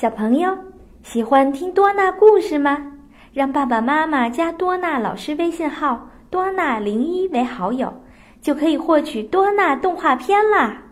小朋友喜欢听多纳故事吗？让爸爸妈妈加多纳老师微信号多纳零一，为好友就可以获取多纳动画片啦。